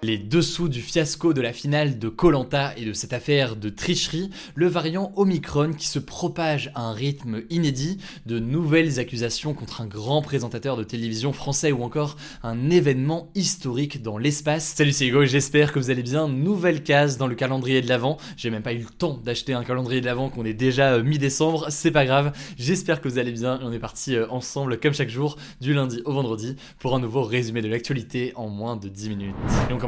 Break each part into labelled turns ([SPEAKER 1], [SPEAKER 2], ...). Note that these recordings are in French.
[SPEAKER 1] Les dessous du fiasco de la finale de Colanta et de cette affaire de tricherie, le variant Omicron qui se propage à un rythme inédit, de nouvelles accusations contre un grand présentateur de télévision français ou encore un événement historique dans l'espace. Salut c'est Hugo, j'espère que vous allez bien. Nouvelle case dans le calendrier de l'Avent. J'ai même pas eu le temps d'acheter un calendrier de l'Avent qu'on est déjà euh, mi-décembre, c'est pas grave. J'espère que vous allez bien on est parti euh, ensemble comme chaque jour du lundi au vendredi pour un nouveau résumé de l'actualité en moins de 10 minutes.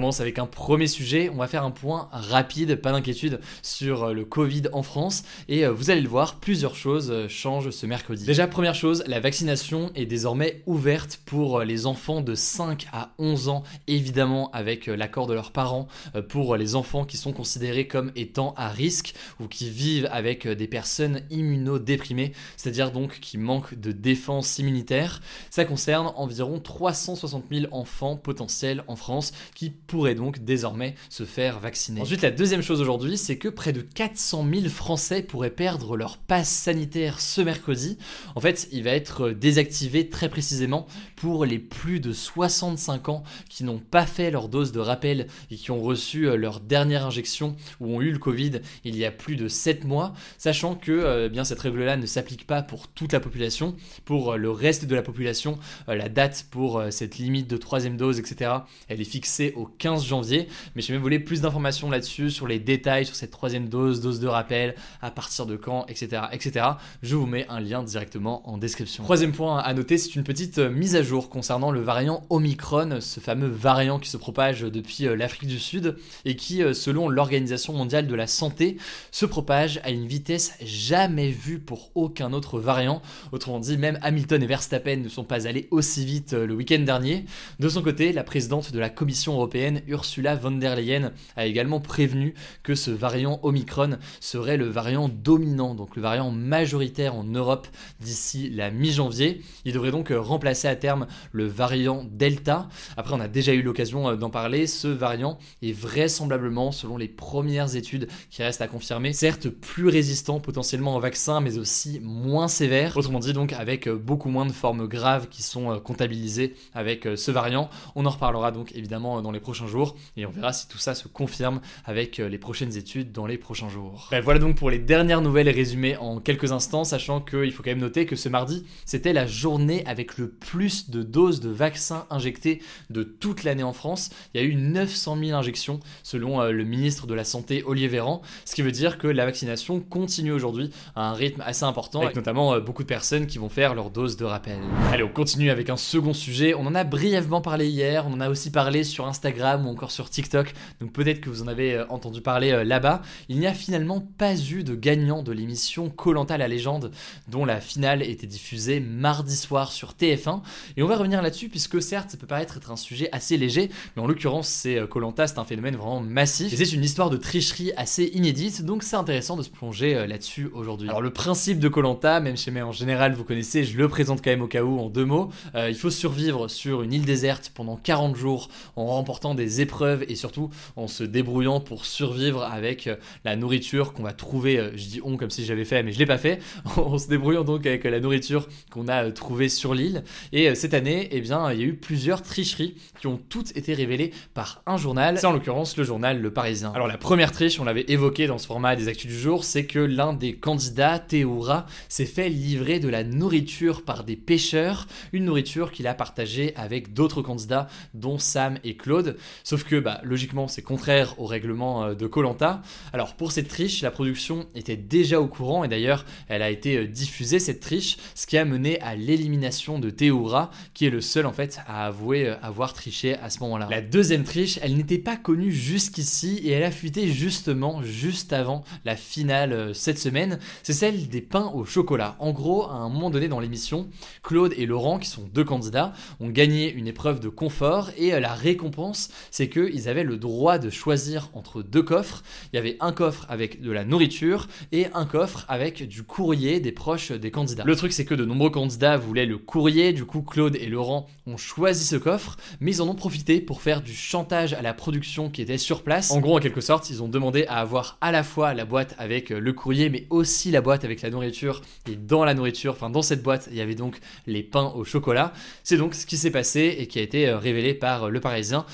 [SPEAKER 1] Commence avec un premier sujet. On va faire un point rapide, pas d'inquiétude, sur euh, le Covid en France. Et euh, vous allez le voir, plusieurs choses euh, changent ce mercredi. Déjà, première chose, la vaccination est désormais ouverte pour les enfants de 5 à 11 ans, évidemment avec l'accord de leurs parents, pour les enfants qui sont considérés comme étant à risque ou qui vivent avec des personnes immunodéprimées, c'est-à-dire donc qui manquent de défense immunitaire. Ça concerne environ 360 000 enfants potentiels en France qui pourraient donc désormais se faire vacciner. Ensuite, la deuxième chose aujourd'hui, c'est que près de 400 000 Français pourraient perdre leur passe sanitaire ce mercredi. En fait, il va être désactivé très précisément pour les plus de 65 ans qui n'ont pas fait leur dose de rappel et qui ont reçu euh, leur dernière injection ou ont eu le Covid il y a plus de 7 mois, sachant que euh, bien cette règle-là ne s'applique pas pour toute la population. Pour euh, le reste de la population, la date pour cette limite de troisième dose, etc., elle est fixée au 15 janvier. Mais si vous voulez plus d'informations là-dessus, sur les détails, sur cette troisième dose, dose de rappel, à partir de quand, etc., etc., je vous mets un lien directement en description. Troisième point à noter, c'est une petite euh, mise à jour concernant le variant Omicron, ce fameux variant qui se propage depuis euh, l'Afrique du Sud et qui, euh, selon l'Organisation mondiale de la santé, se propage à une vitesse jamais vue pour aucun autre variant. Autrement dit, même Hamilton et Verstappen ne sont pas allés aussi vite le week-end dernier. De son côté, la présidente de la Commission européenne, Ursula von der Leyen a également prévenu que ce variant Omicron serait le variant dominant, donc le variant majoritaire en Europe d'ici la mi-janvier. Il devrait donc remplacer à terme le variant Delta. Après, on a déjà eu l'occasion euh, d'en parler. Ce variant est vraisemblablement, selon les premières études qui restent à confirmer, certes plus résistant potentiellement au vaccin, mais aussi moins sévère. Autrement dit, donc avec euh, beaucoup moins de formes graves qui sont euh, comptabilisées avec ce variant. On en reparlera donc évidemment dans les prochains jours et on verra si tout ça se confirme avec euh, les prochaines études dans les prochains jours. voilà donc pour les dernières nouvelles résumées en quelques instants, sachant qu'il faut quand même noter que ce mardi, c'était la journée avec le plus de doses de vaccins injectés de toute l'année en France. Il y a eu 900 000 injections selon euh, le ministre de la Santé Olivier Véran, ce qui veut dire que la vaccination continue aujourd'hui à un rythme assez important, avec notamment euh, beaucoup de personnes qui vont faire leur dose de rappel. Allez, on continue avec un second sujet. On en a brièvement parlé hier, on en a aussi parlé sur Instagram ou encore sur TikTok, donc peut-être que vous en avez euh, entendu parler euh, là-bas. Il n'y a finalement pas eu de gagnant de l'émission Colanta la légende, dont la finale était diffusée mardi soir sur TF1. Et on va revenir là-dessus, puisque certes, ça peut paraître être un sujet assez léger, mais en l'occurrence, c'est Colanta, euh, c'est un phénomène vraiment massif. Et c'est une histoire de tricherie assez inédite, donc c'est intéressant de se plonger là-dessus aujourd'hui. Alors le principe de Colanta, même chez moi en général, vous connaissez, je le présente quand même au cas où en deux mots. il faut survivre sur une île déserte pendant 40 jours en remportant des épreuves et surtout en se débrouillant pour survivre avec euh, la nourriture qu'on va trouver, euh, je dis on comme si j'avais fait mais je l'ai pas fait, en se débrouillant donc avec la nourriture qu'on a euh, trouvée sur l'île et cette année eh bien il y a eu plusieurs tricheries qui ont toutes été révélées par un journal, c'est en l'occurrence le journal Le Parisien. Alors la première triche, on l'avait évoqué dans ce format des actus du jour, c'est que l'un des candidats, Théoura, s'est fait livrer de la nourriture par des pêcheurs, une nourriture qu'il a partagée avec d'autres candidats dont Sam et Claude. Sauf que bah, logiquement c'est contraire au règlement euh, de Colanta. Alors pour cette triche, la production était déjà au courant et d'ailleurs elle a été euh, diffusée cette triche, ce qui a mené à l'élimination de Théoura qui est le seul en fait à avouer euh, avoir triché à ce moment-là. La deuxième triche, elle n'était pas connue jusqu'ici et elle a fuité justement juste avant la finale cette semaine. C'est celle des pains au chocolat. En gros, à un moment donné dans l'émission, Claude et Laurent, qui sont deux candidats, ont gagné une épreuve de confort et la récompense, c'est qu'ils avaient le droit de choisir entre deux coffres. Il y avait un coffre avec de la nourriture et un coffre avec du courrier des proches des candidats. Le truc, c'est que de nombreux candidats voulaient le courrier, du coup, Claude et Laurent ont choisi ce coffre, mais ils en ont profité pour faire du chantage à la production qui était sur place. En gros, en quelque sorte, ils ont demandé à avoir à la fois la boîte avec le courrier, mais aussi la boîte avec la nourriture. Et dans la nourriture, enfin dans cette boîte, il y avait donc les pains au chocolat. C'est donc ce qui s'est passé et qui a été révélé par Le Parisien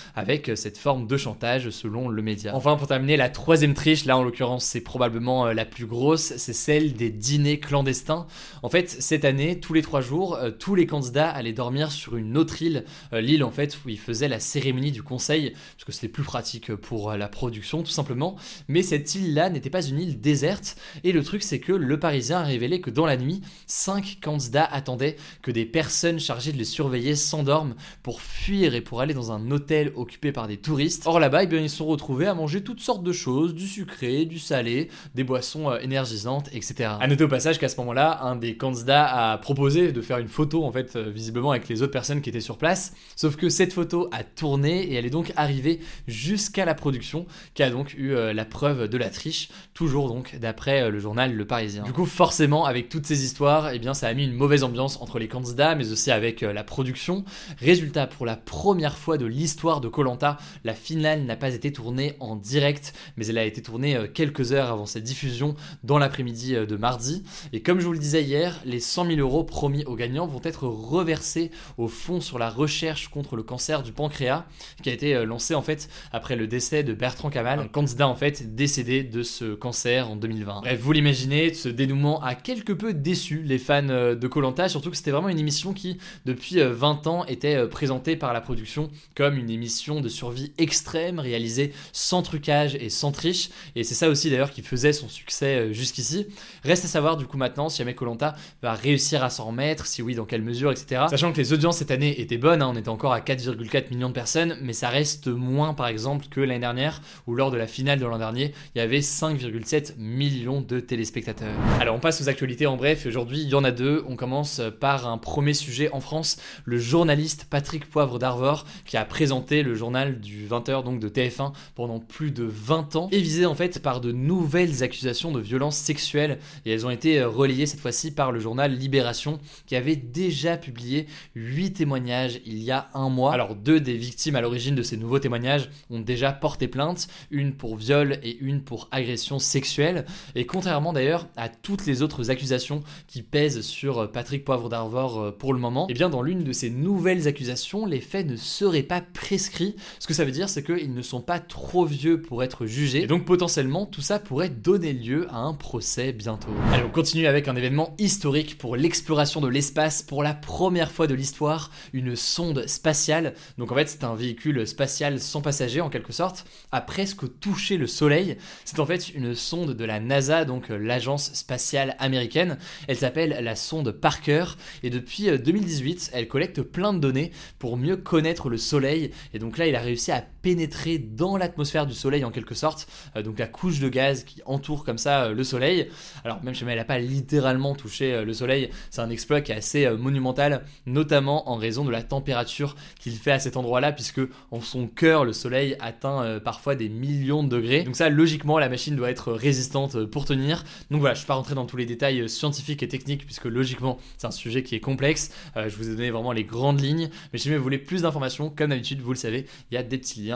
[SPEAKER 1] cette forme de chantage selon le média. Enfin, pour terminer, la troisième triche, là en l'occurrence, c'est probablement la plus grosse, c'est celle des dîners clandestins. En fait, cette année, tous les trois jours, euh, tous les candidats allaient dormir sur une autre île, euh, l'île en fait où ils faisaient la cérémonie du conseil, parce que c'était plus pratique pour euh, la production tout simplement. Mais cette île-là n'était pas une île déserte, et le truc c'est que le Parisien a révélé que dans la nuit, cinq candidats attendaient que des personnes chargées de les surveiller s'endorment pour fuir et pour aller dans un hôtel occupé par des touristes. Or là-bas, eh ils se sont retrouvés à manger toutes sortes de choses, du sucré, du salé, des boissons énergisantes, etc. À noter au passage qu'à ce moment-là, un des candidats a proposé de faire une photo en fait euh, visiblement avec les autres personnes qui étaient sur place. Sauf que cette photo a tourné et elle est donc arrivée jusqu'à la production qui a donc eu euh, la preuve de la triche, toujours donc d'après euh, le journal Le Parisien. Du coup forcément avec toutes ces histoires, eh ça a mis une mauvaise ambiance entre les candidats mais aussi avec la production. Résultat pour la première fois de l'histoire de Colanta, la finale n'a pas été tournée en direct mais elle a été tournée quelques heures avant sa diffusion dans l'après-midi de mardi. Et comme je vous le disais hier, les 100 000 euros promis aux gagnants vont être reversés au Fonds sur la recherche contre le cancer du pancréas, qui a été euh, lancé en fait après le décès de Bertrand Kamal, un candidat en fait décédé de ce cancer en 2020. Bref, vous l'imaginez, ce dénouement a quelque peu déçu les fans euh, de Colanta, surtout que c'était vraiment une émission qui, depuis 20 euh, ans, était présentée par la production comme une émission de survie extrême, réalisée sans trucage et sans triche, et c'est ça aussi d'ailleurs qui faisait son succès jusqu'ici. Reste à savoir du coup maintenant si jamais Colanta va réussir à s'en remettre, si oui, dans quelle mesure, etc. Sachant que les audiences cette année étaient bonnes, hein, on était encore à 4,4 millions de personnes, mais ça reste moins par exemple que l'année dernière, où lors de la finale de l'an dernier, il y avait 5,7 millions de téléspectateurs. Alors on passe aux actualités en bref, aujourd'hui il y en a deux. On commence par un premier sujet en France, le journaliste Patrick Poivre d'Arvor, qui a présenté le journal du 20h donc de TF1 pendant plus de 20 ans, et visé en fait par de nouvelles accusations de violences sexuelles, et elles ont été relayées cette fois-ci par le journal Libération, qui avait déjà publié 8 témoignages il y a un mois. Alors deux des victimes à l'origine de ces nouveaux témoignages ont déjà porté plainte, une pour viol et une pour agression sexuelle. Et contrairement d'ailleurs à toutes les autres accusations qui pèsent sur Patrick Poivre d'Arvor euh, pour le moment, et eh bien dans l'une de ces nouvelles accusations, les faits ne seraient pas prescrits. Ce que ça veut dire, c'est qu'ils ne sont pas trop vieux pour être jugés. Et donc potentiellement, tout ça pourrait donner lieu à un procès bientôt. Allez, on continue avec un événement historique pour l'exploration de l'espace pour la première fois de l'histoire, une sonde spatiale. Donc en fait, c'est un véhicule spatial sans passager en quelque sorte, a presque touché le Soleil. C'est en fait une sonde de la NASA, donc l'agence spatiale américaine. Elle s'appelle la sonde Parker et depuis 2018, elle collecte plein de données pour mieux connaître le Soleil. Et donc là, il a réussi à pénétrer dans l'atmosphère du Soleil en quelque sorte, euh, donc la couche de gaz qui entoure comme ça euh, le Soleil. Alors même si elle n'a pas littéralement touché euh, le Soleil, c'est un exploit qui est assez monumental, notamment en raison de la température qu'il fait à cet endroit-là, puisque en son cœur, le Soleil atteint parfois des millions de degrés. Donc ça, logiquement, la machine doit être résistante pour tenir. Donc voilà, je ne vais pas rentrer dans tous les détails scientifiques et techniques, puisque logiquement, c'est un sujet qui est complexe. je vous ai donné vraiment les grandes lignes, mais si vous voulez plus d'informations, comme d'habitude, vous le savez, il y a des petits liens